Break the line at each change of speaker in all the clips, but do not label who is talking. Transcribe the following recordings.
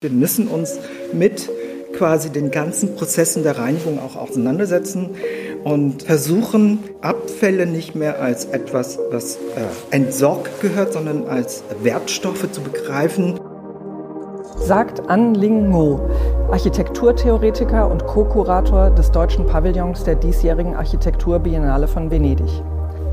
Wir müssen uns mit quasi den ganzen Prozessen der Reinigung auch auseinandersetzen und versuchen, Abfälle nicht mehr als etwas, was äh, entsorgt gehört, sondern als Wertstoffe zu begreifen.
Sagt An Ling Ngo, Architekturtheoretiker und Co-Kurator des deutschen Pavillons der diesjährigen Architekturbiennale von Venedig.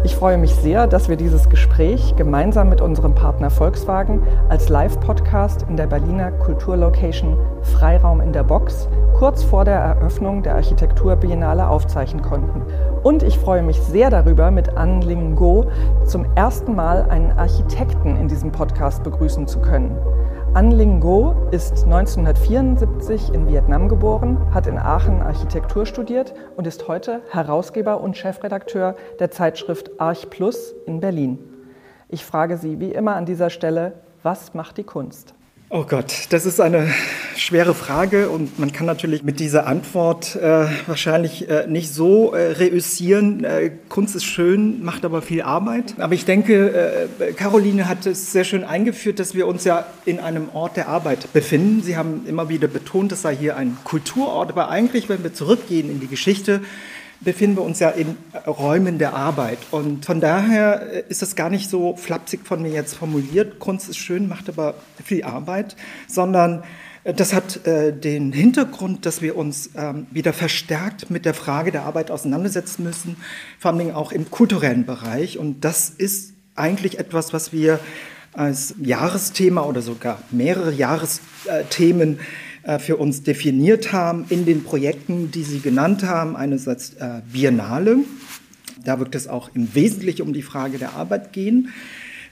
Ich freue mich sehr, dass wir dieses Gespräch gemeinsam mit unserem Partner Volkswagen als Live-Podcast in der Berliner Kulturlocation Freiraum in der Box kurz vor der Eröffnung der Architekturbiennale aufzeichnen konnten. Und ich freue mich sehr darüber, mit An Ling Go zum ersten Mal einen Architekten in diesem Podcast begrüßen zu können. An Ling Go ist 1974 in Vietnam geboren, hat in Aachen Architektur studiert und ist heute Herausgeber und Chefredakteur der Zeitschrift Arch Plus in Berlin. Ich frage Sie wie immer an dieser Stelle, was macht die Kunst?
Oh Gott, das ist eine schwere Frage und man kann natürlich mit dieser Antwort äh, wahrscheinlich äh, nicht so äh, reüssieren. Äh, Kunst ist schön, macht aber viel Arbeit. Aber ich denke, äh, Caroline hat es sehr schön eingeführt, dass wir uns ja in einem Ort der Arbeit befinden. Sie haben immer wieder betont, es sei hier ein Kulturort, aber eigentlich, wenn wir zurückgehen in die Geschichte, befinden wir uns ja in Räumen der Arbeit. Und von daher äh, ist es gar nicht so flapsig von mir jetzt formuliert, Kunst ist schön, macht aber viel Arbeit, sondern äh, das hat äh, den Hintergrund, dass wir uns ähm, wieder verstärkt mit der Frage der Arbeit auseinandersetzen müssen, vor allem auch im kulturellen Bereich. Und das ist eigentlich etwas, was wir als Jahresthema oder sogar mehrere Jahresthemen äh, für uns definiert haben in den Projekten, die Sie genannt haben. Einerseits äh, Biennale, da wird es auch im Wesentlichen um die Frage der Arbeit gehen.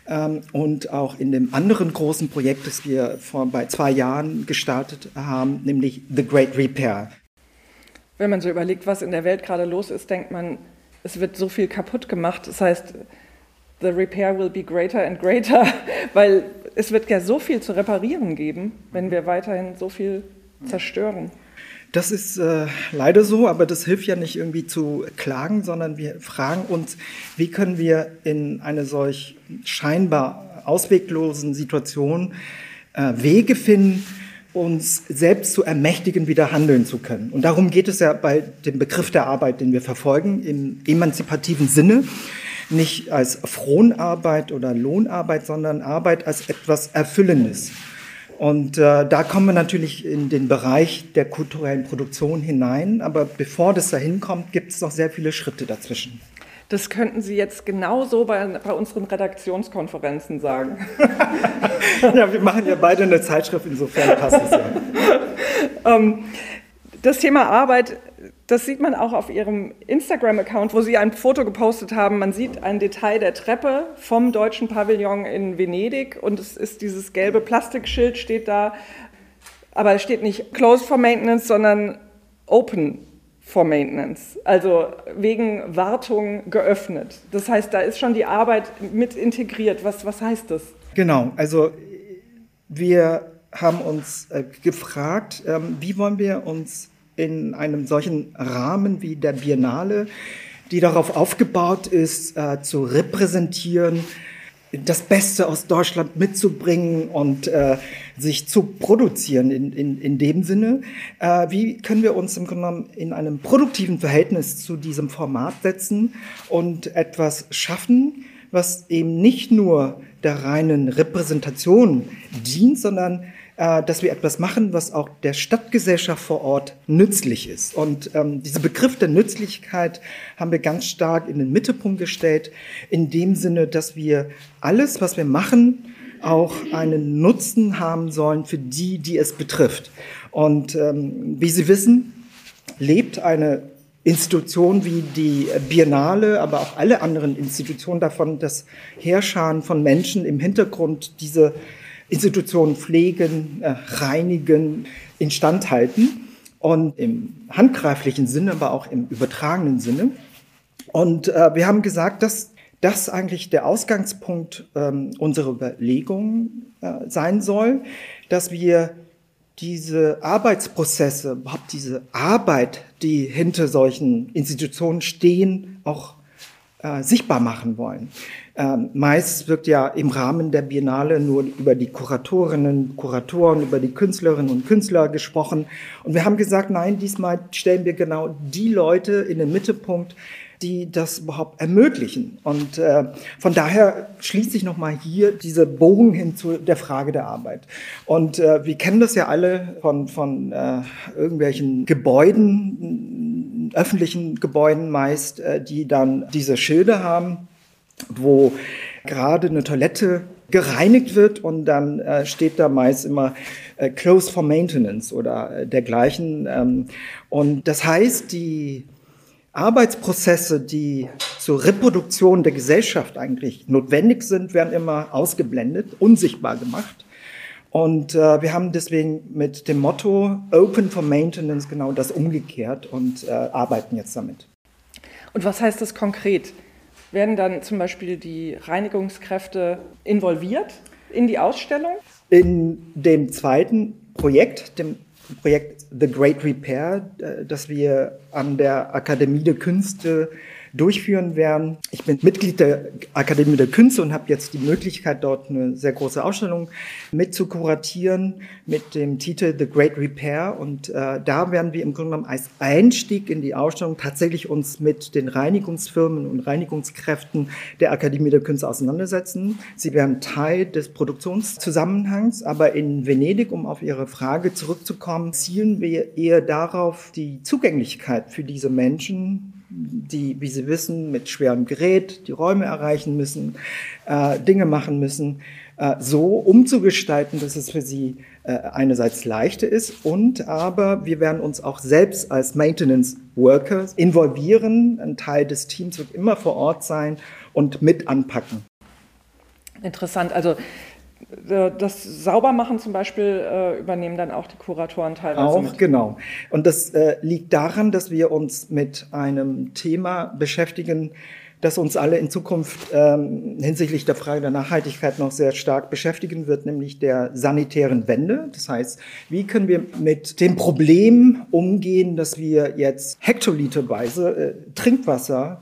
Ähm, und auch in dem anderen großen Projekt, das wir vor bei zwei Jahren gestartet haben, nämlich The Great Repair.
Wenn man so überlegt, was in der Welt gerade los ist, denkt man, es wird so viel kaputt gemacht. Das heißt, the repair will be greater and greater, weil es wird ja so viel zu reparieren geben, wenn wir weiterhin so viel zerstören.
Das ist äh, leider so, aber das hilft ja nicht irgendwie zu klagen, sondern wir fragen uns, wie können wir in einer solch scheinbar ausweglosen Situation äh, Wege finden, uns selbst zu ermächtigen, wieder handeln zu können. Und darum geht es ja bei dem Begriff der Arbeit, den wir verfolgen, im emanzipativen Sinne nicht als Fronarbeit oder Lohnarbeit, sondern Arbeit als etwas Erfüllendes. Und äh, da kommen wir natürlich in den Bereich der kulturellen Produktion hinein. Aber bevor das dahin kommt, gibt es noch sehr viele Schritte dazwischen.
Das könnten Sie jetzt genauso bei, bei unseren Redaktionskonferenzen sagen.
ja, wir machen ja beide eine Zeitschrift, insofern passt es ja.
ähm, das Thema Arbeit das sieht man auch auf Ihrem Instagram-Account, wo Sie ein Foto gepostet haben. Man sieht ein Detail der Treppe vom deutschen Pavillon in Venedig und es ist dieses gelbe Plastikschild steht da, aber es steht nicht Closed for Maintenance, sondern Open for Maintenance, also wegen Wartung geöffnet. Das heißt, da ist schon die Arbeit mit integriert. Was, was heißt das?
Genau, also wir haben uns äh, gefragt, ähm, wie wollen wir uns in einem solchen Rahmen wie der Biennale, die darauf aufgebaut ist, äh, zu repräsentieren, das Beste aus Deutschland mitzubringen und äh, sich zu produzieren in, in, in dem Sinne. Äh, wie können wir uns im Grunde genommen in einem produktiven Verhältnis zu diesem Format setzen und etwas schaffen, was eben nicht nur der reinen Repräsentation dient, sondern dass wir etwas machen, was auch der Stadtgesellschaft vor Ort nützlich ist. Und ähm, dieser Begriff der Nützlichkeit haben wir ganz stark in den Mittelpunkt gestellt, in dem Sinne, dass wir alles, was wir machen, auch einen Nutzen haben sollen für die, die es betrifft. Und ähm, wie Sie wissen, lebt eine Institution wie die Biennale, aber auch alle anderen Institutionen davon, das Herrscharen von Menschen im Hintergrund diese Institutionen pflegen, äh, reinigen, instand halten. Und im handgreiflichen Sinne, aber auch im übertragenen Sinne. Und äh, wir haben gesagt, dass das eigentlich der Ausgangspunkt ähm, unserer Überlegungen äh, sein soll, dass wir diese Arbeitsprozesse, überhaupt diese Arbeit, die hinter solchen Institutionen stehen, auch äh, sichtbar machen wollen. Ähm, meist wird ja im Rahmen der Biennale nur über die Kuratorinnen, Kuratoren, über die Künstlerinnen und Künstler gesprochen. Und wir haben gesagt, nein, diesmal stellen wir genau die Leute in den Mittelpunkt, die das überhaupt ermöglichen. Und äh, von daher schließt sich nochmal hier diese Bogen hin zu der Frage der Arbeit. Und äh, wir kennen das ja alle von, von äh, irgendwelchen Gebäuden, öffentlichen Gebäuden meist, äh, die dann diese Schilder haben, wo gerade eine Toilette gereinigt wird und dann äh, steht da meist immer äh, Close for Maintenance oder dergleichen. Ähm, und das heißt, die Arbeitsprozesse, die zur Reproduktion der Gesellschaft eigentlich notwendig sind, werden immer ausgeblendet, unsichtbar gemacht. Und äh, wir haben deswegen mit dem Motto Open for Maintenance genau das umgekehrt und äh, arbeiten jetzt damit.
Und was heißt das konkret? Werden dann zum Beispiel die Reinigungskräfte involviert in die Ausstellung?
In dem zweiten Projekt, dem Projekt The Great Repair, äh, das wir an der Akademie der Künste durchführen werden. Ich bin Mitglied der Akademie der Künste und habe jetzt die Möglichkeit, dort eine sehr große Ausstellung mit zu kuratieren mit dem Titel The Great Repair. Und äh, da werden wir im Grunde genommen als Einstieg in die Ausstellung tatsächlich uns mit den Reinigungsfirmen und Reinigungskräften der Akademie der Künste auseinandersetzen. Sie werden Teil des Produktionszusammenhangs, aber in Venedig, um auf Ihre Frage zurückzukommen, zielen wir eher darauf, die Zugänglichkeit für diese Menschen die, wie Sie wissen, mit schwerem Gerät die Räume erreichen müssen, äh, Dinge machen müssen, äh, so umzugestalten, dass es für sie äh, einerseits leichter ist und aber wir werden uns auch selbst als Maintenance Workers involvieren. Ein Teil des Teams wird immer vor Ort sein und mit anpacken.
Interessant. Also das Saubermachen zum Beispiel äh, übernehmen dann auch die Kuratoren teilweise.
Auch, mit. genau. Und das äh, liegt daran, dass wir uns mit einem Thema beschäftigen, das uns alle in Zukunft ähm, hinsichtlich der Frage der Nachhaltigkeit noch sehr stark beschäftigen wird, nämlich der sanitären Wende. Das heißt, wie können wir mit dem Problem umgehen, dass wir jetzt hektoliterweise äh, Trinkwasser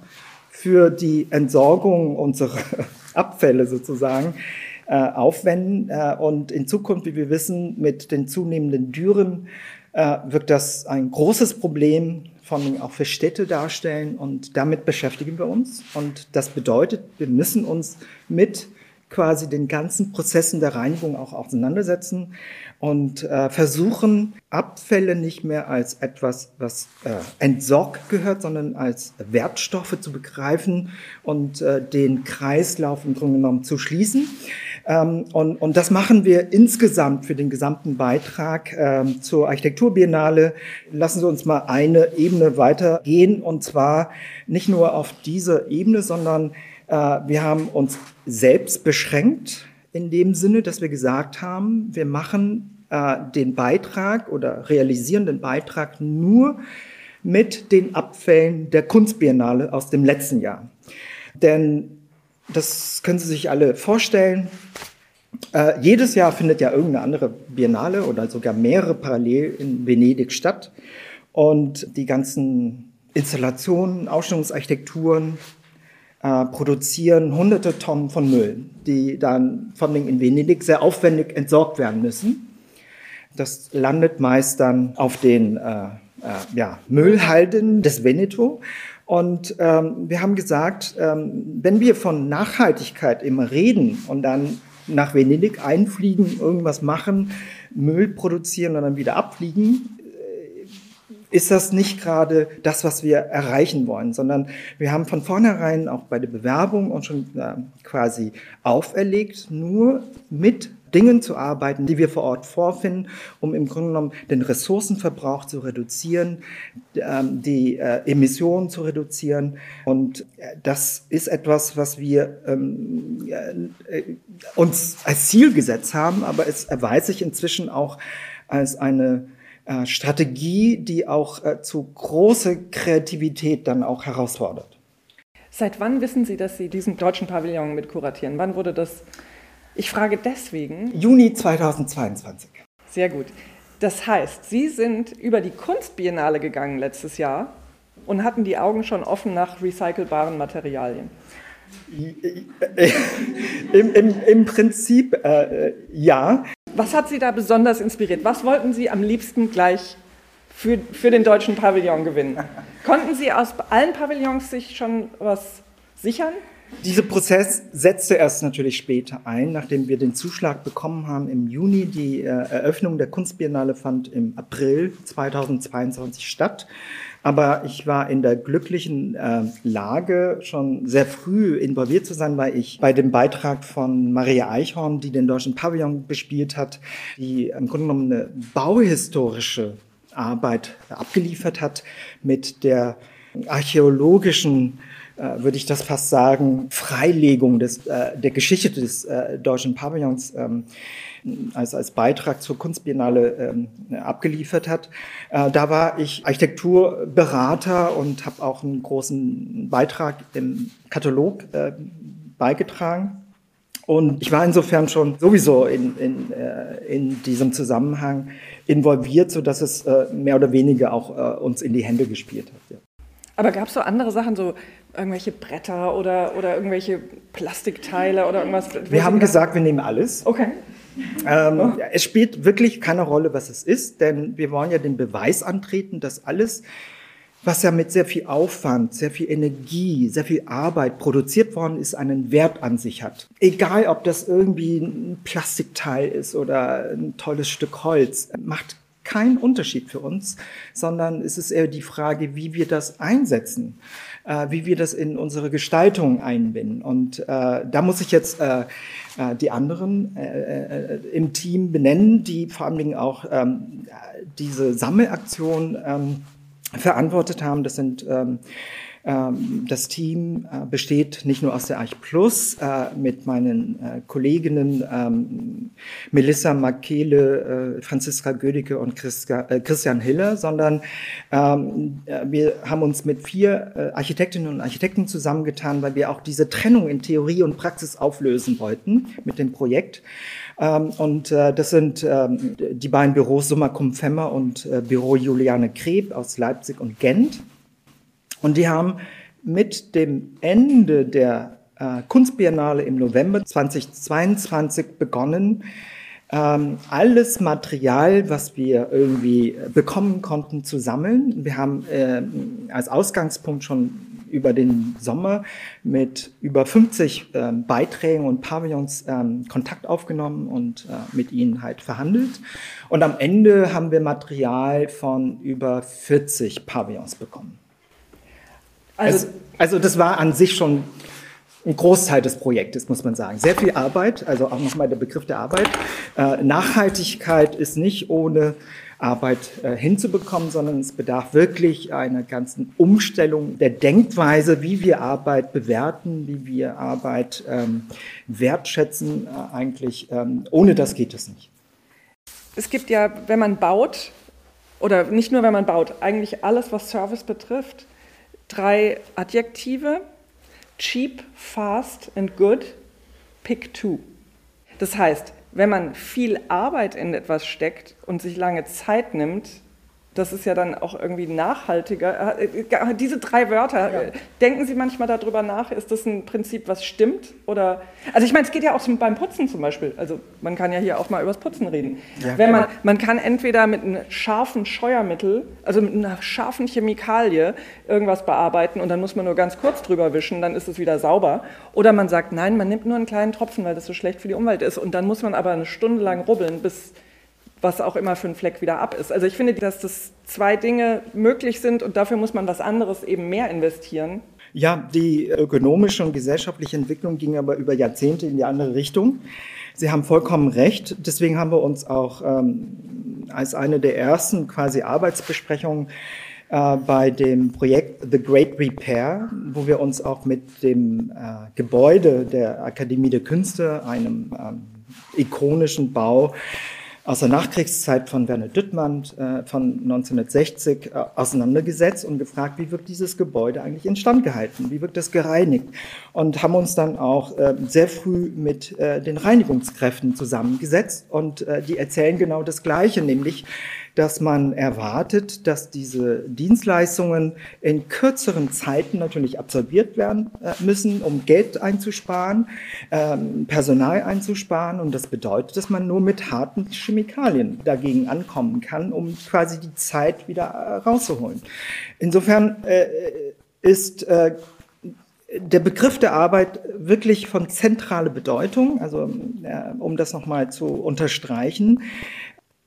für die Entsorgung unserer Abfälle sozusagen äh, aufwenden. Äh, und in Zukunft, wie wir wissen, mit den zunehmenden Dürren äh, wird das ein großes Problem vor allem auch für Städte darstellen und damit beschäftigen wir uns. Und das bedeutet, wir müssen uns mit quasi den ganzen Prozessen der Reinigung auch auseinandersetzen und äh, versuchen, Abfälle nicht mehr als etwas, was äh, entsorgt gehört, sondern als Wertstoffe zu begreifen und äh, den Kreislauf im Grunde genommen zu schließen. Ähm, und, und das machen wir insgesamt für den gesamten Beitrag ähm, zur Architekturbiennale. Lassen Sie uns mal eine Ebene weitergehen und zwar nicht nur auf diese Ebene, sondern äh, wir haben uns selbst beschränkt in dem Sinne, dass wir gesagt haben, wir machen äh, den Beitrag oder realisieren den Beitrag nur mit den Abfällen der Kunstbiennale aus dem letzten Jahr. Denn das können Sie sich alle vorstellen. Äh, jedes Jahr findet ja irgendeine andere Biennale oder sogar mehrere parallel in Venedig statt. Und die ganzen Installationen, Ausstellungsarchitekturen äh, produzieren hunderte Tonnen von Müll, die dann vor allem in Venedig sehr aufwendig entsorgt werden müssen. Das landet meist dann auf den äh, äh, ja, Müllhalden des Veneto. Und ähm, wir haben gesagt, ähm, wenn wir von Nachhaltigkeit immer reden und dann nach Venedig einfliegen, irgendwas machen, Müll produzieren und dann wieder abfliegen, äh, ist das nicht gerade das, was wir erreichen wollen, sondern wir haben von vornherein auch bei der Bewerbung und schon äh, quasi auferlegt, nur mit Dingen zu arbeiten, die wir vor Ort vorfinden, um im Grunde genommen den Ressourcenverbrauch zu reduzieren, ähm, die äh, Emissionen zu reduzieren. Und äh, das ist etwas, was wir ähm, äh, uns als Ziel gesetzt haben, aber es erweist sich inzwischen auch als eine Strategie, die auch zu großer Kreativität dann auch herausfordert.
Seit wann wissen Sie, dass Sie diesen deutschen Pavillon mit kuratieren? Wann wurde das ich frage deswegen.
Juni 2022.
Sehr gut. Das heißt, Sie sind über die Kunstbiennale gegangen letztes Jahr und hatten die Augen schon offen nach recycelbaren Materialien?
Im, im, Im, Prinzip äh, ja.
Was hat Sie da besonders inspiriert? Was wollten Sie am liebsten gleich für, für den deutschen Pavillon gewinnen? Konnten Sie aus allen Pavillons sich schon was sichern?
Dieser Prozess setzte erst natürlich später ein, nachdem wir den Zuschlag bekommen haben im Juni. Die äh, Eröffnung der Kunstbiennale fand im April 2022 statt. Aber ich war in der glücklichen äh, Lage, schon sehr früh involviert zu sein, weil ich bei dem Beitrag von Maria Eichhorn, die den deutschen Pavillon bespielt hat, die im Grunde genommen eine bauhistorische Arbeit abgeliefert hat mit der archäologischen äh, würde ich das fast sagen, Freilegung des, äh, der Geschichte des äh, deutschen Pavillons ähm, als, als Beitrag zur Kunstbiennale ähm, abgeliefert hat. Äh, da war ich Architekturberater und habe auch einen großen Beitrag im Katalog äh, beigetragen. Und ich war insofern schon sowieso in, in, äh, in diesem Zusammenhang involviert, so dass es äh, mehr oder weniger auch äh, uns in die Hände gespielt hat. Ja.
Aber gab es so andere Sachen, so irgendwelche Bretter oder, oder irgendwelche Plastikteile oder irgendwas?
Wir haben gesagt, wir nehmen alles.
Okay.
Ähm, oh. Es spielt wirklich keine Rolle, was es ist, denn wir wollen ja den Beweis antreten, dass alles, was ja mit sehr viel Aufwand, sehr viel Energie, sehr viel Arbeit produziert worden ist, einen Wert an sich hat. Egal, ob das irgendwie ein Plastikteil ist oder ein tolles Stück Holz, macht keinen Unterschied für uns, sondern es ist eher die Frage, wie wir das einsetzen, wie wir das in unsere Gestaltung einbinden. Und äh, da muss ich jetzt äh, äh die anderen äh, äh, im Team benennen, die vor allen Dingen auch ähm, diese Sammelaktion ähm, verantwortet haben. Das sind ähm, das Team äh, besteht nicht nur aus der Arch Plus äh, mit meinen äh, Kolleginnen ähm, Melissa Makele, Franziska Gödicke und Christian Hiller, sondern ähm, wir haben uns mit vier Architektinnen und Architekten zusammengetan, weil wir auch diese Trennung in Theorie und Praxis auflösen wollten mit dem Projekt. Und das sind die beiden Büros Summa Cum Femmer und Büro Juliane Kreb aus Leipzig und Gent. Und die haben mit dem Ende der äh, Kunstbiennale im November 2022 begonnen, ähm, alles Material, was wir irgendwie bekommen konnten, zu sammeln. Wir haben äh, als Ausgangspunkt schon über den Sommer mit über 50 äh, Beiträgen und Pavillons ähm, Kontakt aufgenommen und äh, mit ihnen halt verhandelt. Und am Ende haben wir Material von über 40 Pavillons bekommen. Also, also das war an sich schon ein Großteil des Projektes, muss man sagen. Sehr viel Arbeit, also auch nochmal der Begriff der Arbeit. Äh, Nachhaltigkeit ist nicht ohne Arbeit äh, hinzubekommen, sondern es bedarf wirklich einer ganzen Umstellung der Denkweise, wie wir Arbeit bewerten, wie wir Arbeit ähm, wertschätzen. Äh, eigentlich, ähm, ohne das geht es nicht.
Es gibt ja, wenn man baut, oder nicht nur wenn man baut, eigentlich alles, was Service betrifft, drei Adjektive. Cheap, fast and good. Pick two. Das heißt, wenn man viel Arbeit in etwas steckt und sich lange Zeit nimmt, das ist ja dann auch irgendwie nachhaltiger. Äh, äh, diese drei Wörter, ja. denken Sie manchmal darüber nach, ist das ein Prinzip, was stimmt? Oder, also ich meine, es geht ja auch beim Putzen zum Beispiel. Also man kann ja hier auch mal übers Putzen reden. Ja, Wenn man, man kann entweder mit einem scharfen Scheuermittel, also mit einer scharfen Chemikalie irgendwas bearbeiten und dann muss man nur ganz kurz drüber wischen, dann ist es wieder sauber. Oder man sagt, nein, man nimmt nur einen kleinen Tropfen, weil das so schlecht für die Umwelt ist. Und dann muss man aber eine Stunde lang rubbeln, bis was auch immer für ein Fleck wieder ab ist. Also ich finde, dass das zwei Dinge möglich sind und dafür muss man was anderes eben mehr investieren.
Ja, die ökonomische und gesellschaftliche Entwicklung ging aber über Jahrzehnte in die andere Richtung. Sie haben vollkommen recht. Deswegen haben wir uns auch ähm, als eine der ersten quasi Arbeitsbesprechungen äh, bei dem Projekt The Great Repair, wo wir uns auch mit dem äh, Gebäude der Akademie der Künste, einem ähm, ikonischen Bau, aus der Nachkriegszeit von Werner Düttmann äh, von 1960 äh, auseinandergesetzt und gefragt, wie wird dieses Gebäude eigentlich instand gehalten, wie wird das gereinigt? Und haben uns dann auch äh, sehr früh mit äh, den Reinigungskräften zusammengesetzt und äh, die erzählen genau das Gleiche, nämlich dass man erwartet, dass diese Dienstleistungen in kürzeren Zeiten natürlich absolviert werden äh, müssen, um Geld einzusparen, ähm, Personal einzusparen. Und das bedeutet, dass man nur mit harten Chemikalien dagegen ankommen kann, um quasi die Zeit wieder äh, rauszuholen. Insofern äh, ist der Begriff der Arbeit wirklich von zentraler Bedeutung, also um das nochmal zu unterstreichen.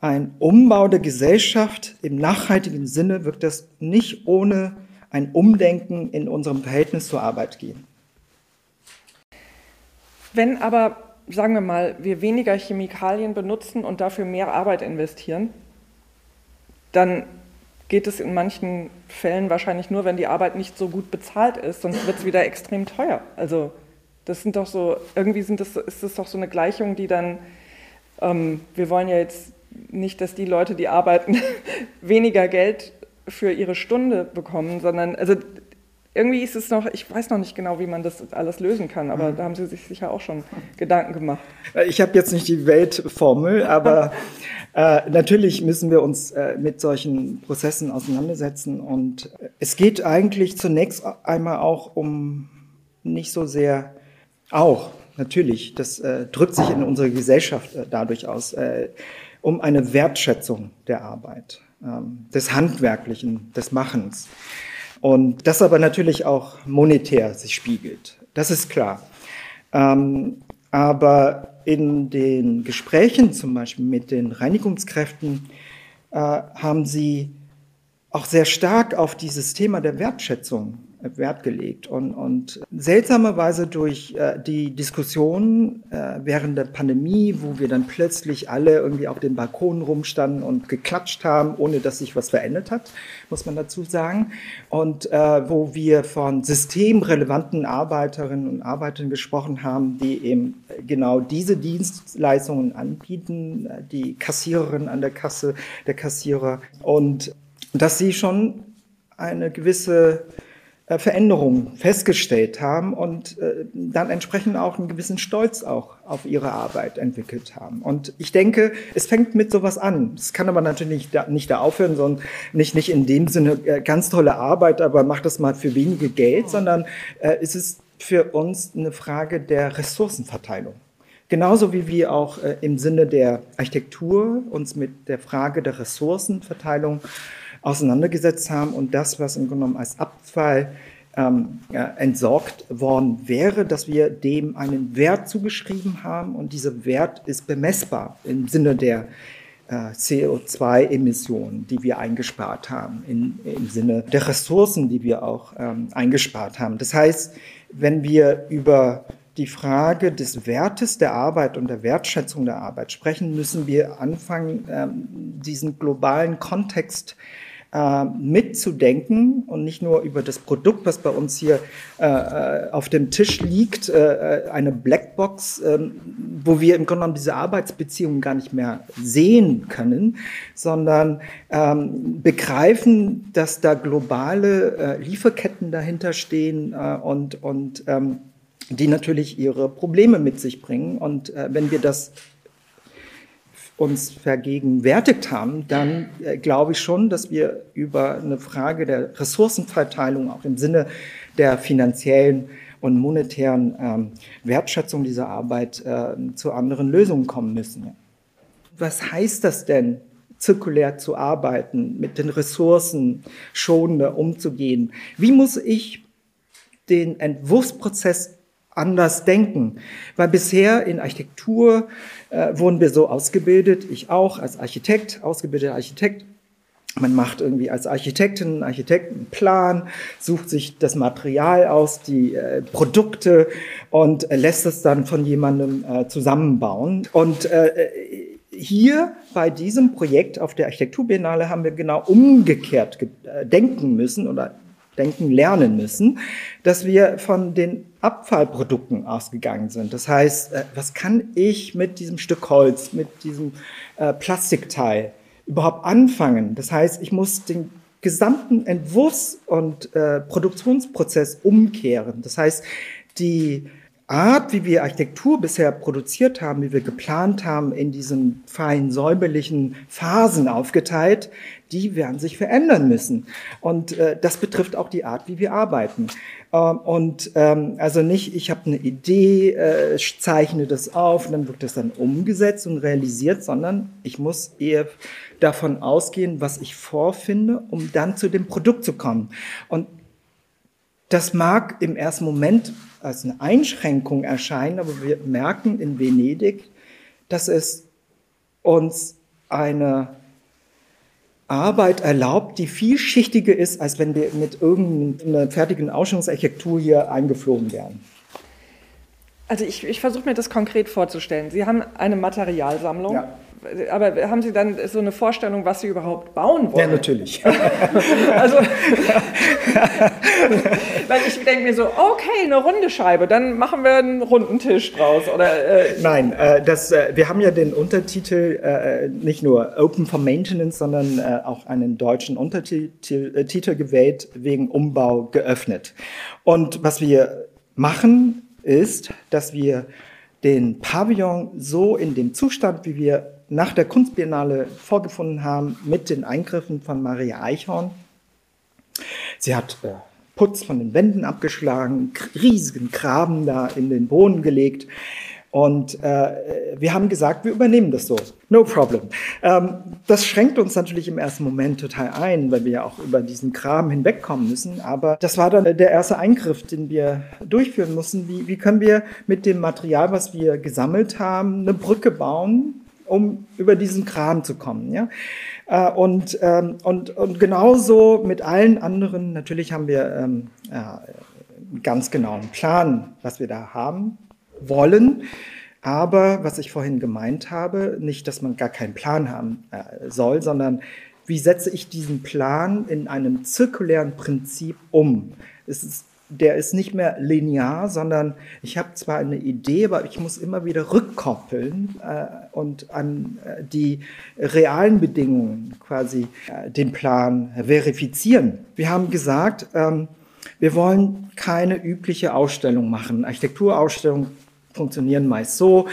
Ein Umbau der Gesellschaft im nachhaltigen Sinne wird das nicht ohne ein Umdenken in unserem Verhältnis zur Arbeit gehen.
Wenn aber, sagen wir mal, wir weniger Chemikalien benutzen und dafür mehr Arbeit investieren, dann geht es in manchen Fällen wahrscheinlich nur, wenn die Arbeit nicht so gut bezahlt ist, sonst wird es wieder extrem teuer. Also das sind doch so, irgendwie sind das, ist das doch so eine Gleichung, die dann, ähm, wir wollen ja jetzt nicht, dass die Leute, die arbeiten, weniger Geld für ihre Stunde bekommen, sondern also irgendwie ist es noch, ich weiß noch nicht genau, wie man das alles lösen kann, aber mhm. da haben Sie sich sicher auch schon Gedanken gemacht.
Ich habe jetzt nicht die Weltformel, aber äh, natürlich müssen wir uns äh, mit solchen Prozessen auseinandersetzen und es geht eigentlich zunächst einmal auch um nicht so sehr auch natürlich, das äh, drückt sich in unserer Gesellschaft äh, dadurch aus. Um eine Wertschätzung der Arbeit, ähm, des Handwerklichen, des Machens. Und das aber natürlich auch monetär sich spiegelt. Das ist klar. Ähm, aber in den Gesprächen zum Beispiel mit den Reinigungskräften äh, haben sie auch sehr stark auf dieses Thema der Wertschätzung Wert gelegt. Und, und seltsamerweise durch äh, die Diskussion äh, während der Pandemie, wo wir dann plötzlich alle irgendwie auf den Balkonen rumstanden und geklatscht haben, ohne dass sich was verändert hat, muss man dazu sagen. Und äh, wo wir von systemrelevanten Arbeiterinnen und Arbeitern gesprochen haben, die eben genau diese Dienstleistungen anbieten, die Kassiererin an der Kasse, der Kassierer. Und dass sie schon eine gewisse äh, Veränderungen festgestellt haben und äh, dann entsprechend auch einen gewissen Stolz auch auf ihre Arbeit entwickelt haben. Und ich denke, es fängt mit sowas an. Es kann aber natürlich nicht da, nicht da aufhören, sondern nicht, nicht in dem Sinne äh, ganz tolle Arbeit, aber macht das mal für wenige Geld, sondern äh, es ist für uns eine Frage der Ressourcenverteilung. Genauso wie wir auch äh, im Sinne der Architektur uns mit der Frage der Ressourcenverteilung auseinandergesetzt haben und das, was im genommen als Abfall ähm, ja, entsorgt worden wäre, dass wir dem einen Wert zugeschrieben haben und dieser Wert ist bemessbar im Sinne der äh, CO2-Emissionen, die wir eingespart haben, in, im Sinne der Ressourcen, die wir auch ähm, eingespart haben. Das heißt, wenn wir über die Frage des Wertes der Arbeit und der Wertschätzung der Arbeit sprechen, müssen wir anfangen, ähm, diesen globalen Kontext äh, mitzudenken und nicht nur über das Produkt, was bei uns hier äh, äh auf dem Tisch liegt, äh, äh, eine Blackbox, äh, wo wir im Grunde genommen diese Arbeitsbeziehungen gar nicht mehr sehen können, sondern ähm, begreifen, dass da globale äh, Lieferketten dahinter stehen und, und ähm, die natürlich ihre Probleme mit sich bringen. Und wenn wir das uns vergegenwärtigt haben, dann äh, glaube ich schon, dass wir über eine Frage der Ressourcenverteilung auch im Sinne der finanziellen und monetären ähm, Wertschätzung dieser Arbeit äh, zu anderen Lösungen kommen müssen. Was heißt das denn, zirkulär zu arbeiten, mit den Ressourcen schonender umzugehen? Wie muss ich den Entwurfsprozess anders denken. Weil bisher in Architektur äh, wurden wir so ausgebildet, ich auch als Architekt, ausgebildeter Architekt. Man macht irgendwie als Architektin, Architekten einen Plan, sucht sich das Material aus, die äh, Produkte und äh, lässt es dann von jemandem äh, zusammenbauen. Und äh, hier bei diesem Projekt auf der Architekturbiennale haben wir genau umgekehrt äh, denken müssen oder denken lernen müssen, dass wir von den Abfallprodukten ausgegangen sind. Das heißt, äh, was kann ich mit diesem Stück Holz, mit diesem äh, Plastikteil überhaupt anfangen? Das heißt, ich muss den gesamten Entwurfs- und äh, Produktionsprozess umkehren. Das heißt, die Art, wie wir Architektur bisher produziert haben, wie wir geplant haben, in diesen fein säuberlichen Phasen aufgeteilt, die werden sich verändern müssen. Und äh, das betrifft auch die Art, wie wir arbeiten. Ähm, und ähm, also nicht, ich habe eine Idee, äh, zeichne das auf und dann wird das dann umgesetzt und realisiert, sondern ich muss eher davon ausgehen, was ich vorfinde, um dann zu dem Produkt zu kommen. Und das mag im ersten Moment als eine Einschränkung erscheinen, aber wir merken in Venedig, dass es uns eine Arbeit erlaubt, die vielschichtiger ist, als wenn wir mit irgendeiner fertigen Ausstellungsarchitektur hier eingeflogen wären.
Also ich, ich versuche mir das konkret vorzustellen. Sie haben eine Materialsammlung. Ja aber haben Sie dann so eine Vorstellung, was Sie überhaupt bauen wollen?
Ja, natürlich.
also, weil ich denke mir so, okay, eine runde Scheibe, dann machen wir einen runden Tisch draus. Oder,
äh, Nein, äh, das, äh, wir haben ja den Untertitel äh, nicht nur Open for Maintenance, sondern äh, auch einen deutschen Untertitel äh, Titel gewählt, wegen Umbau geöffnet. Und was wir machen, ist, dass wir den Pavillon so in dem Zustand, wie wir nach der Kunstbiennale vorgefunden haben mit den Eingriffen von Maria Eichhorn. Sie hat äh, Putz von den Wänden abgeschlagen, riesigen Graben da in den Boden gelegt. Und äh, wir haben gesagt, wir übernehmen das so. No problem. Ähm, das schränkt uns natürlich im ersten Moment total ein, weil wir ja auch über diesen Kram hinwegkommen müssen. Aber das war dann der erste Eingriff, den wir durchführen mussten. Wie, wie können wir mit dem Material, was wir gesammelt haben, eine Brücke bauen um über diesen Kram zu kommen. Ja? Äh, und, ähm, und, und genauso mit allen anderen, natürlich haben wir ähm, ja, einen ganz genauen Plan, was wir da haben wollen. Aber was ich vorhin gemeint habe, nicht, dass man gar keinen Plan haben äh, soll, sondern wie setze ich diesen Plan in einem zirkulären Prinzip um? Es ist der ist nicht mehr linear, sondern ich habe zwar eine Idee, aber ich muss immer wieder rückkoppeln äh, und an äh, die realen Bedingungen quasi äh, den Plan verifizieren. Wir haben gesagt, ähm, wir wollen keine übliche Ausstellung machen. Architekturausstellungen funktionieren meist so,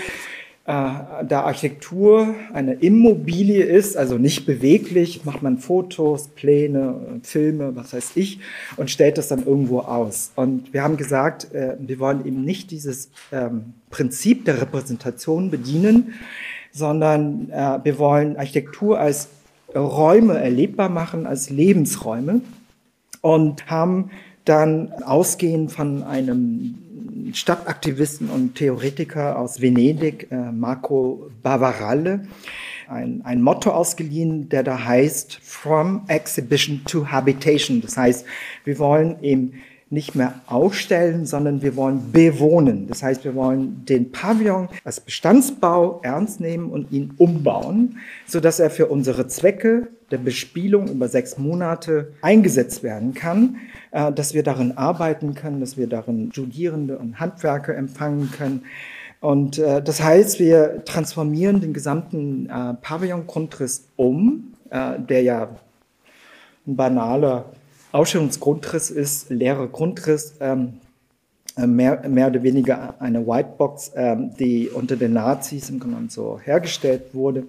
da Architektur eine Immobilie ist, also nicht beweglich, macht man Fotos, Pläne, Filme, was weiß ich, und stellt das dann irgendwo aus. Und wir haben gesagt, äh, wir wollen eben nicht dieses ähm, Prinzip der Repräsentation bedienen, sondern äh, wir wollen Architektur als Räume erlebbar machen, als Lebensräume und haben dann ausgehend von einem Stadtaktivisten und Theoretiker aus Venedig, äh, Marco Bavaralle, ein, ein Motto ausgeliehen, der da heißt From Exhibition to Habitation. Das heißt, wir wollen eben nicht mehr ausstellen, sondern wir wollen bewohnen. Das heißt, wir wollen den Pavillon als Bestandsbau ernst nehmen und ihn umbauen, so dass er für unsere Zwecke der Bespielung über sechs Monate eingesetzt werden kann, äh, dass wir darin arbeiten können, dass wir darin Studierende und Handwerker empfangen können. Und äh, das heißt, wir transformieren den gesamten äh, Pavillon-Grundriss um, der ja ein banaler Ausstellungsgrundriss ist, leerer Grundriss, ähm, äh, mehr, mehr oder weniger eine Whitebox, ähm, die unter den Nazis im Grunde so hergestellt wurde.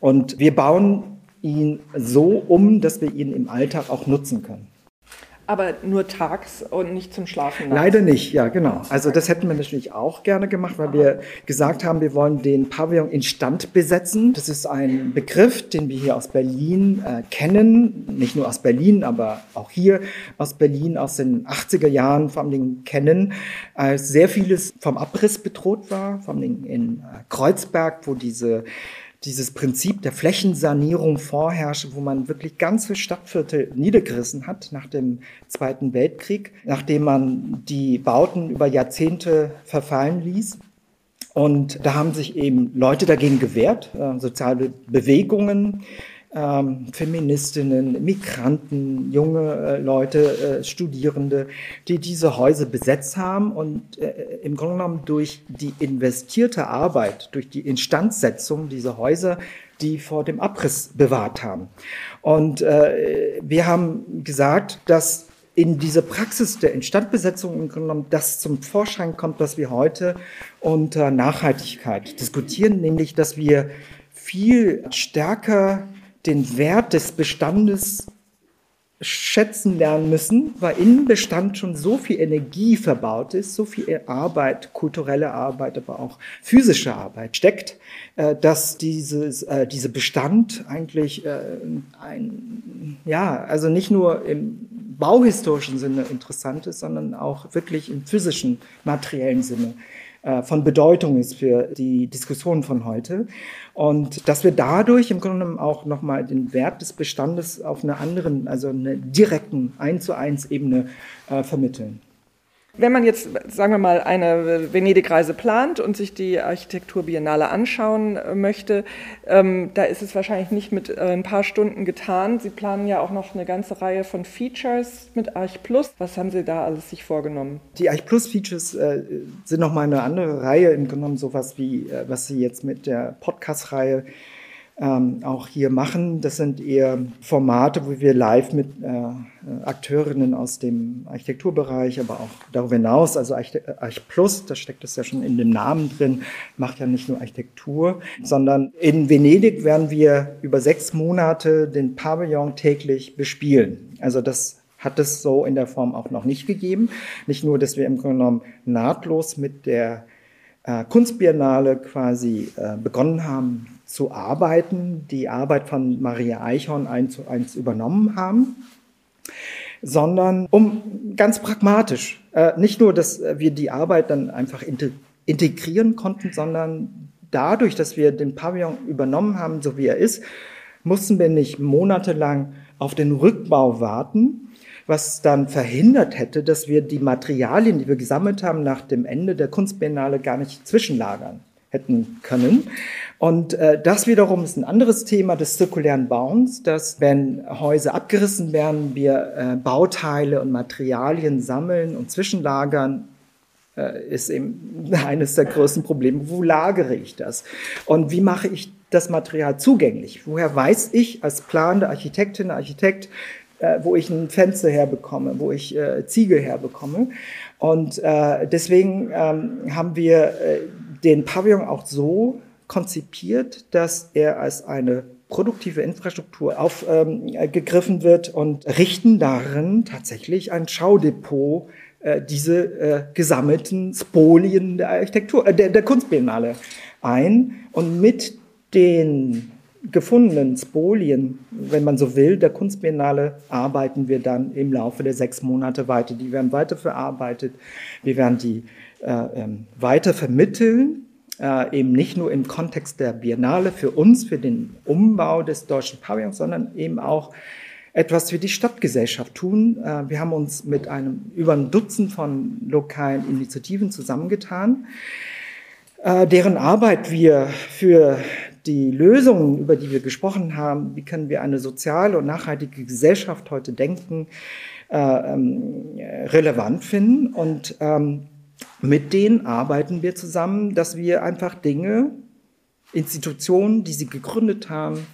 Und wir bauen ihn so um, dass wir ihn im Alltag auch nutzen können
aber nur tags und nicht zum Schlafen.
Leider nicht, ja, genau. Also das hätten wir natürlich auch gerne gemacht, weil wir gesagt haben, wir wollen den Pavillon instand besetzen. Das ist ein Begriff, den wir hier aus Berlin äh, kennen, nicht nur aus Berlin, aber auch hier aus Berlin aus den 80er Jahren vor allem kennen, als sehr vieles vom Abriss bedroht war, vor allem in äh, Kreuzberg, wo diese dieses Prinzip der Flächensanierung vorherrscht, wo man wirklich ganze Stadtviertel niedergerissen hat nach dem Zweiten Weltkrieg, nachdem man die Bauten über Jahrzehnte verfallen ließ. Und da haben sich eben Leute dagegen gewehrt, äh, soziale Bewegungen, ähm, Feministinnen, Migranten, junge äh, Leute, äh, Studierende, die diese Häuser besetzt haben und äh, im Grunde genommen durch die investierte Arbeit, durch die Instandsetzung dieser Häuser, die vor dem Abriss bewahrt haben. Und äh, wir haben gesagt, dass in diese Praxis der Instandbesetzung im Grunde genommen das zum Vorschein kommt, was wir heute unter Nachhaltigkeit diskutieren, nämlich dass wir viel stärker den Wert des Bestandes schätzen lernen müssen, weil in Bestand schon so viel Energie verbaut ist, so viel Arbeit, kulturelle Arbeit, aber auch physische Arbeit steckt, äh, dass dieses, äh, diese Bestand eigentlich äh, ein, ja, also nicht nur im bauhistorischen Sinne interessant ist, sondern auch wirklich im physischen, materiellen Sinne von Bedeutung ist für die Diskussion von heute. Und dass wir dadurch im Grunde auch nochmal den Wert des Bestandes auf einer anderen, also einer direkten, eins zu eins Ebene äh, vermitteln.
Wenn man jetzt, sagen wir mal, eine Venedig-Reise plant und sich die Architekturbiennale anschauen äh, möchte, ähm, da ist es wahrscheinlich nicht mit äh, ein paar Stunden getan. Sie planen ja auch noch eine ganze Reihe von Features mit Arch Plus. Was haben Sie da alles sich vorgenommen?
Die Arch Plus Features äh, sind nochmal eine andere Reihe, im Grunde genommen sowas wie, äh, was Sie jetzt mit der Podcast-Reihe ähm, auch hier machen. Das sind eher Formate, wo wir live mit äh, Akteurinnen aus dem Architekturbereich, aber auch darüber hinaus, also Arch, Arch Plus, da steckt es ja schon in dem Namen drin, macht ja nicht nur Architektur, sondern in Venedig werden wir über sechs Monate den Pavillon täglich bespielen. Also das hat es so in der Form auch noch nicht gegeben. Nicht nur, dass wir im Grunde genommen nahtlos mit der äh, Kunstbiennale quasi äh, begonnen haben, zu arbeiten, die Arbeit von Maria Eichhorn eins zu eins übernommen haben, sondern um ganz pragmatisch, äh, nicht nur, dass wir die Arbeit dann einfach integrieren konnten, sondern dadurch, dass wir den Pavillon übernommen haben, so wie er ist, mussten wir nicht monatelang auf den Rückbau warten, was dann verhindert hätte, dass wir die Materialien, die wir gesammelt haben, nach dem Ende der Kunstbiennale gar nicht zwischenlagern hätten können. Und äh, das wiederum ist ein anderes Thema des zirkulären Bauens, dass wenn Häuser abgerissen werden, wir äh, Bauteile und Materialien sammeln und zwischenlagern, äh, ist eben eines der größten Probleme. Wo lagere ich das? Und wie mache ich das Material zugänglich? Woher weiß ich als planende Architektin, Architekt, äh, wo ich ein Fenster herbekomme, wo ich äh, Ziegel herbekomme? Und deswegen ähm, haben wir den Pavillon auch so konzipiert, dass er als eine produktive Infrastruktur aufgegriffen ähm, wird und richten darin tatsächlich ein Schaudepot äh, diese äh, gesammelten Spolien der Architektur, äh, der, der Kunstbiennale ein und mit den gefundenen Spolien, wenn man so will, der Kunstbiennale arbeiten wir dann im Laufe der sechs Monate weiter. Die werden weiter verarbeitet, wir werden die weiter vermitteln, äh, eben nicht nur im Kontext der Biennale für uns, für den Umbau des deutschen Pavillons, sondern eben auch etwas für die Stadtgesellschaft tun. Äh, wir haben uns mit einem über ein Dutzend von lokalen Initiativen zusammengetan, äh, deren Arbeit wir für die Lösungen, über die wir gesprochen haben, wie können wir eine soziale und nachhaltige Gesellschaft heute denken, äh, ähm, relevant finden. Und ähm, mit denen arbeiten wir zusammen, dass wir einfach Dinge, Institutionen, die sie gegründet haben,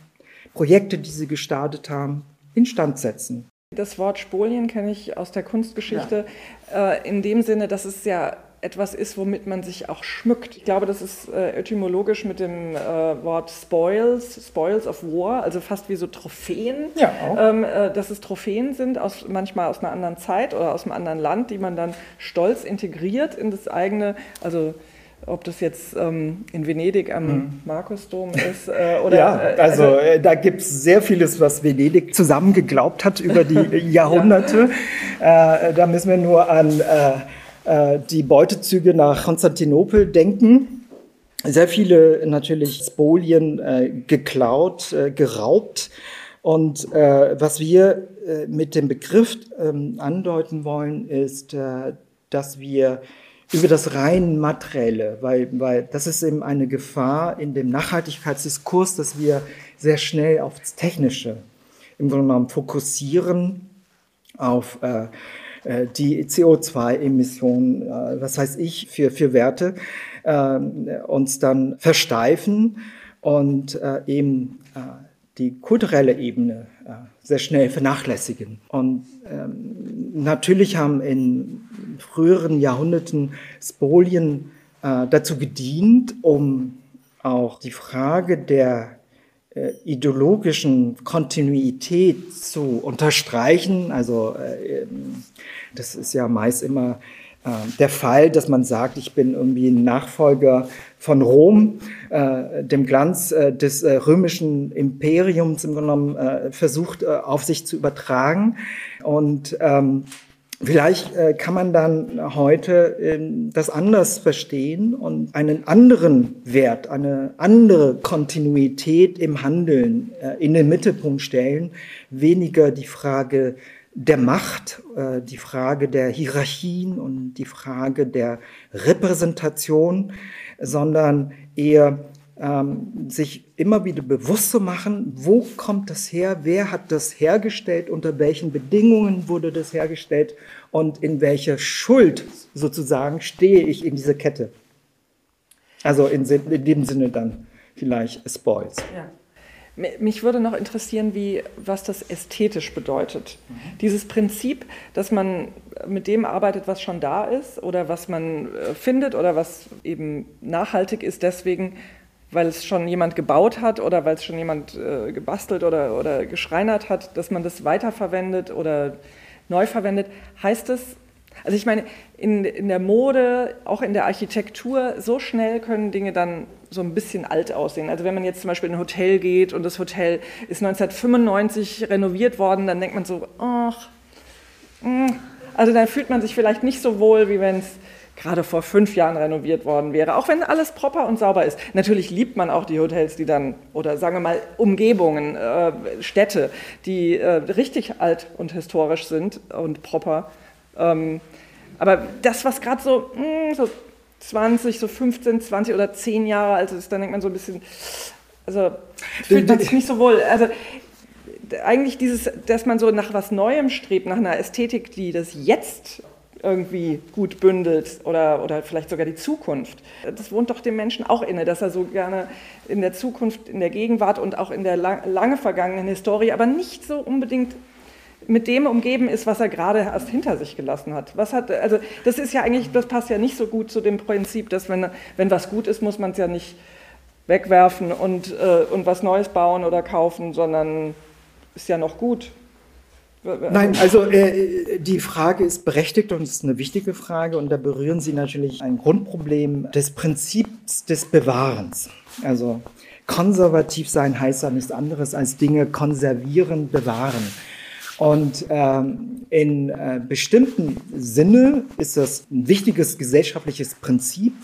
Projekte, die sie gestartet haben, instand setzen.
Das Wort Spolien kenne ich aus der Kunstgeschichte ja. äh, in dem Sinne, dass es ja etwas ist, womit man sich auch schmückt. Ich glaube, das ist äh, etymologisch mit dem äh, Wort Spoils, Spoils of War, also fast wie so Trophäen, ja, ähm, äh, dass es Trophäen sind, aus, manchmal aus einer anderen Zeit oder aus einem anderen Land, die man dann stolz integriert in das eigene, also ob das jetzt ähm, in Venedig am mhm. Markusdom ist
äh, oder. Ja, äh, also, also äh, da gibt es sehr vieles, was Venedig zusammen geglaubt hat über die Jahrhunderte. ja. äh, da müssen wir nur an äh, die Beutezüge nach Konstantinopel denken. Sehr viele natürlich Spolien äh, geklaut, äh, geraubt. Und äh, was wir äh, mit dem Begriff ähm, andeuten wollen, ist, äh, dass wir über das rein materielle, weil, weil das ist eben eine Gefahr in dem Nachhaltigkeitsdiskurs, dass wir sehr schnell aufs Technische im Grunde genommen fokussieren, auf äh, äh, die CO2-Emissionen, äh, was heißt ich, für, für Werte, äh, uns dann versteifen und eben die kulturelle Ebene äh, sehr schnell vernachlässigen. Und ähm, natürlich haben in früheren Jahrhunderten Spolien äh, dazu gedient, um auch die Frage der äh, ideologischen Kontinuität zu unterstreichen. Also äh, ähm, das ist ja meist immer äh, der Fall, dass man sagt, ich bin irgendwie ein Nachfolger von Rom, äh, dem Glanz äh, des äh, römischen Imperiums im Grunde genommen versucht auf sich zu übertragen. Und ähm, Vielleicht äh, kann man dann heute ähm, das anders verstehen und einen anderen Wert, eine andere Kontinuität im Handeln äh, in den Mittelpunkt stellen, weniger die Frage der Macht, äh, die Frage der Hierarchien und die Frage der Repräsentation, sondern eher ähm, sich immer wieder bewusst zu machen, wo kommt das her, wer hat das hergestellt, unter welchen Bedingungen wurde das hergestellt und in welcher Schuld sozusagen stehe ich in dieser Kette. Also in, in dem Sinne dann vielleicht Spoils.
Ja. Mich würde noch interessieren, wie, was das ästhetisch bedeutet. Mhm. Dieses Prinzip, dass man mit dem arbeitet, was schon da ist oder was man äh, findet oder was eben nachhaltig ist, deswegen, weil es schon jemand gebaut hat oder weil es schon jemand äh, gebastelt oder, oder geschreinert hat, dass man das weiterverwendet oder neu verwendet. Heißt es, also ich meine, in, in der Mode, auch in der Architektur, so schnell können Dinge dann so ein bisschen alt aussehen. Also wenn man jetzt zum Beispiel in ein Hotel geht und das Hotel ist 1995 renoviert worden, dann denkt man so, ach, mm. also dann fühlt man sich vielleicht nicht so wohl, wie wenn es gerade vor fünf Jahren renoviert worden wäre, auch wenn alles proper und sauber ist. Natürlich liebt man auch die Hotels, die dann, oder sagen wir mal Umgebungen, äh, Städte, die äh, richtig alt und historisch sind und proper. Ähm, aber das, was gerade so, hm, so 20, so 15, 20 oder 10 Jahre alt ist, dann denkt man so ein bisschen, also fühlt man sich nicht so wohl. Also eigentlich dieses, dass man so nach was Neuem strebt, nach einer Ästhetik, die das jetzt irgendwie gut bündelt oder, oder vielleicht sogar die Zukunft. Das wohnt doch dem Menschen auch inne, dass er so gerne in der Zukunft, in der Gegenwart und auch in der lang, lange vergangenen Historie, aber nicht so unbedingt mit dem umgeben ist, was er gerade erst hinter sich gelassen hat. Was hat also das ist ja eigentlich, das passt ja nicht so gut zu dem Prinzip, dass wenn, wenn was gut ist, muss man es ja nicht wegwerfen und, äh, und was Neues bauen oder kaufen, sondern ist ja noch gut.
Nein, also äh, die Frage ist berechtigt und ist eine wichtige Frage und da berühren Sie natürlich ein Grundproblem des Prinzips des Bewahrens. Also konservativ sein heißt ja nichts anderes als Dinge konservieren, bewahren. Und ähm, in äh, bestimmten Sinne ist das ein wichtiges gesellschaftliches Prinzip.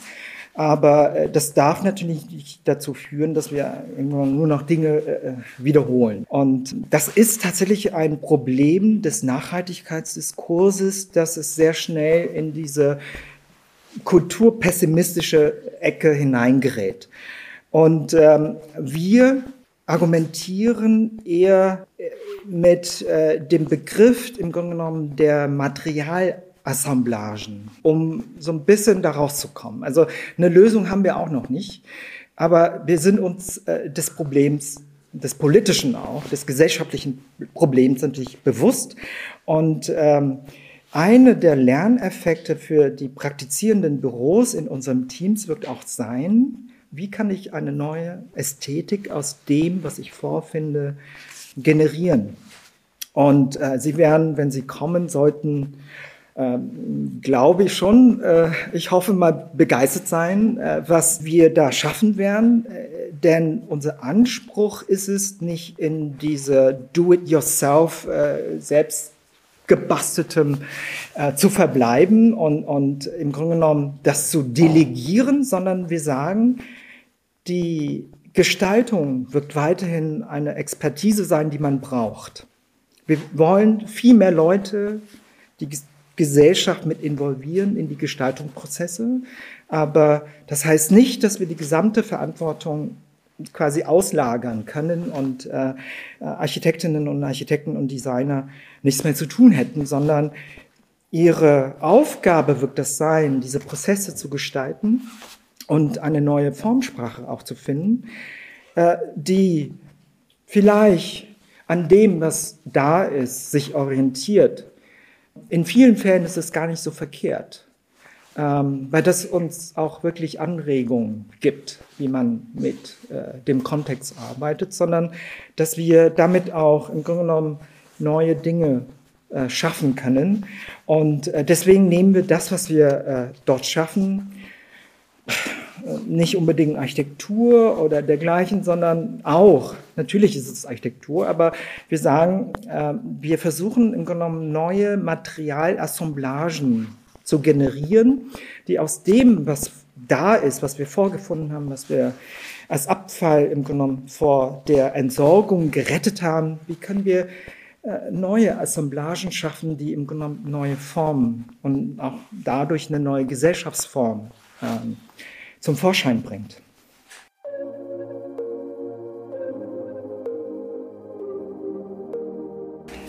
Aber äh, das darf natürlich nicht dazu führen, dass wir immer nur noch Dinge äh, wiederholen. Und das ist tatsächlich ein Problem des Nachhaltigkeitsdiskurses, dass es sehr schnell in diese kulturpessimistische Ecke hineingerät. Und ähm, wir argumentieren eher äh, mit äh, dem Begriff im Grunde genommen der Materialassemblagen, um so ein bisschen da rauszukommen. Also eine Lösung haben wir auch noch nicht, aber wir sind uns äh, des Problems des politischen auch, des gesellschaftlichen Problems natürlich bewusst. Und ähm, eine der Lerneffekte für die praktizierenden Büros in unserem Teams wird auch sein, wie kann ich eine neue Ästhetik aus dem, was ich vorfinde, generieren. Und äh, Sie werden, wenn Sie kommen sollten, äh, glaube ich schon, äh, ich hoffe mal begeistert sein, äh, was wir da schaffen werden. Äh, denn unser Anspruch ist es nicht in diese Do-it-yourself, äh, selbst gebasteltem äh, zu verbleiben und, und im Grunde genommen das zu delegieren, sondern wir sagen, die Gestaltung wird weiterhin eine Expertise sein, die man braucht. Wir wollen viel mehr Leute, die Gesellschaft mit involvieren in die Gestaltungsprozesse. Aber das heißt nicht, dass wir die gesamte Verantwortung quasi auslagern können und äh, Architektinnen und Architekten und Designer nichts mehr zu tun hätten, sondern ihre Aufgabe wird das sein, diese Prozesse zu gestalten und eine neue Formsprache auch zu finden, äh, die vielleicht an dem, was da ist, sich orientiert, in vielen Fällen ist es gar nicht so verkehrt, ähm, weil das uns auch wirklich Anregungen gibt, wie man mit äh, dem Kontext arbeitet, sondern dass wir damit auch im Grunde genommen neue Dinge äh, schaffen können. Und äh, deswegen nehmen wir das, was wir äh, dort schaffen, nicht unbedingt Architektur oder dergleichen, sondern auch, natürlich ist es Architektur, aber wir sagen, äh, wir versuchen im genommen neue Materialassemblagen zu generieren, die aus dem, was da ist, was wir vorgefunden haben, was wir als Abfall im genommen vor der Entsorgung gerettet haben, wie können wir äh, neue Assemblagen schaffen, die im Grunde neue Formen und auch dadurch eine neue Gesellschaftsform ähm, zum Vorschein bringt.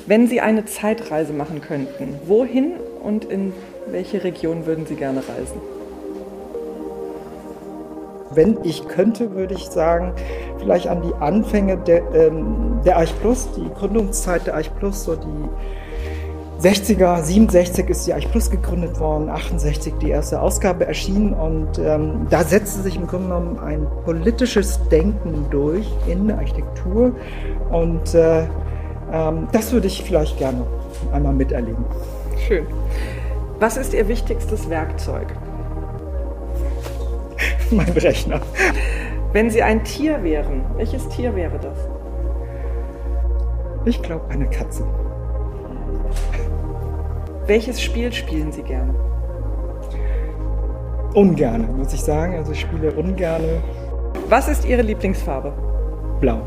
Wenn Sie eine Zeitreise machen könnten, wohin und in welche Region würden Sie gerne reisen?
Wenn ich könnte, würde ich sagen, vielleicht an die Anfänge der, ähm, der Arch Plus, die Gründungszeit der Arch Plus, so die 60er, 67 ist die Eich Plus gegründet worden, 68 die erste Ausgabe erschienen und ähm, da setzte sich im Grunde genommen ein politisches Denken durch in der Architektur und äh, ähm, das würde ich vielleicht gerne einmal miterleben.
Schön. Was ist Ihr wichtigstes Werkzeug?
mein Rechner.
Wenn Sie ein Tier wären, welches Tier wäre das?
Ich glaube eine Katze.
Welches Spiel spielen Sie gerne?
Ungerne, muss ich sagen. Also ich spiele ungerne.
Was ist Ihre Lieblingsfarbe?
Blau.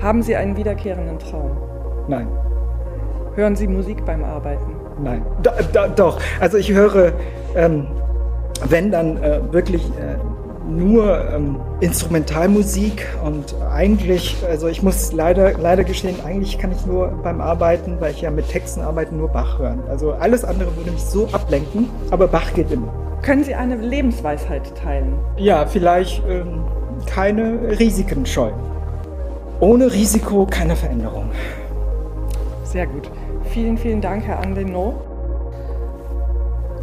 Haben Sie einen wiederkehrenden Traum?
Nein.
Hören Sie Musik beim Arbeiten?
Nein. Da, da, doch. Also ich höre, ähm, wenn dann äh, wirklich äh, nur ähm, Instrumentalmusik und eigentlich, also ich muss leider, leider gestehen, eigentlich kann ich nur beim Arbeiten, weil ich ja mit Texten arbeite, nur Bach hören. Also alles andere würde mich so ablenken, aber Bach geht immer.
Können Sie eine Lebensweisheit teilen?
Ja, vielleicht ähm, keine Risiken scheuen. Ohne Risiko keine Veränderung.
Sehr gut. Vielen, vielen Dank, Herr Andenot.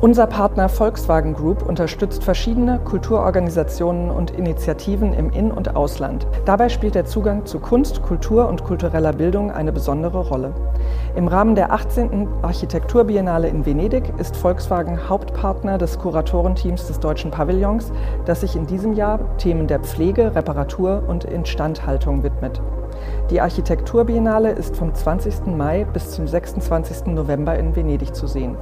Unser Partner Volkswagen Group unterstützt verschiedene Kulturorganisationen und Initiativen im In- und Ausland. Dabei spielt der Zugang zu Kunst, Kultur und kultureller Bildung eine besondere Rolle. Im Rahmen der 18. Architekturbiennale in Venedig ist Volkswagen Hauptpartner des Kuratorenteams des Deutschen Pavillons, das sich in diesem Jahr Themen der Pflege, Reparatur und Instandhaltung widmet. Die Architekturbiennale ist vom 20. Mai bis zum 26. November in Venedig zu sehen.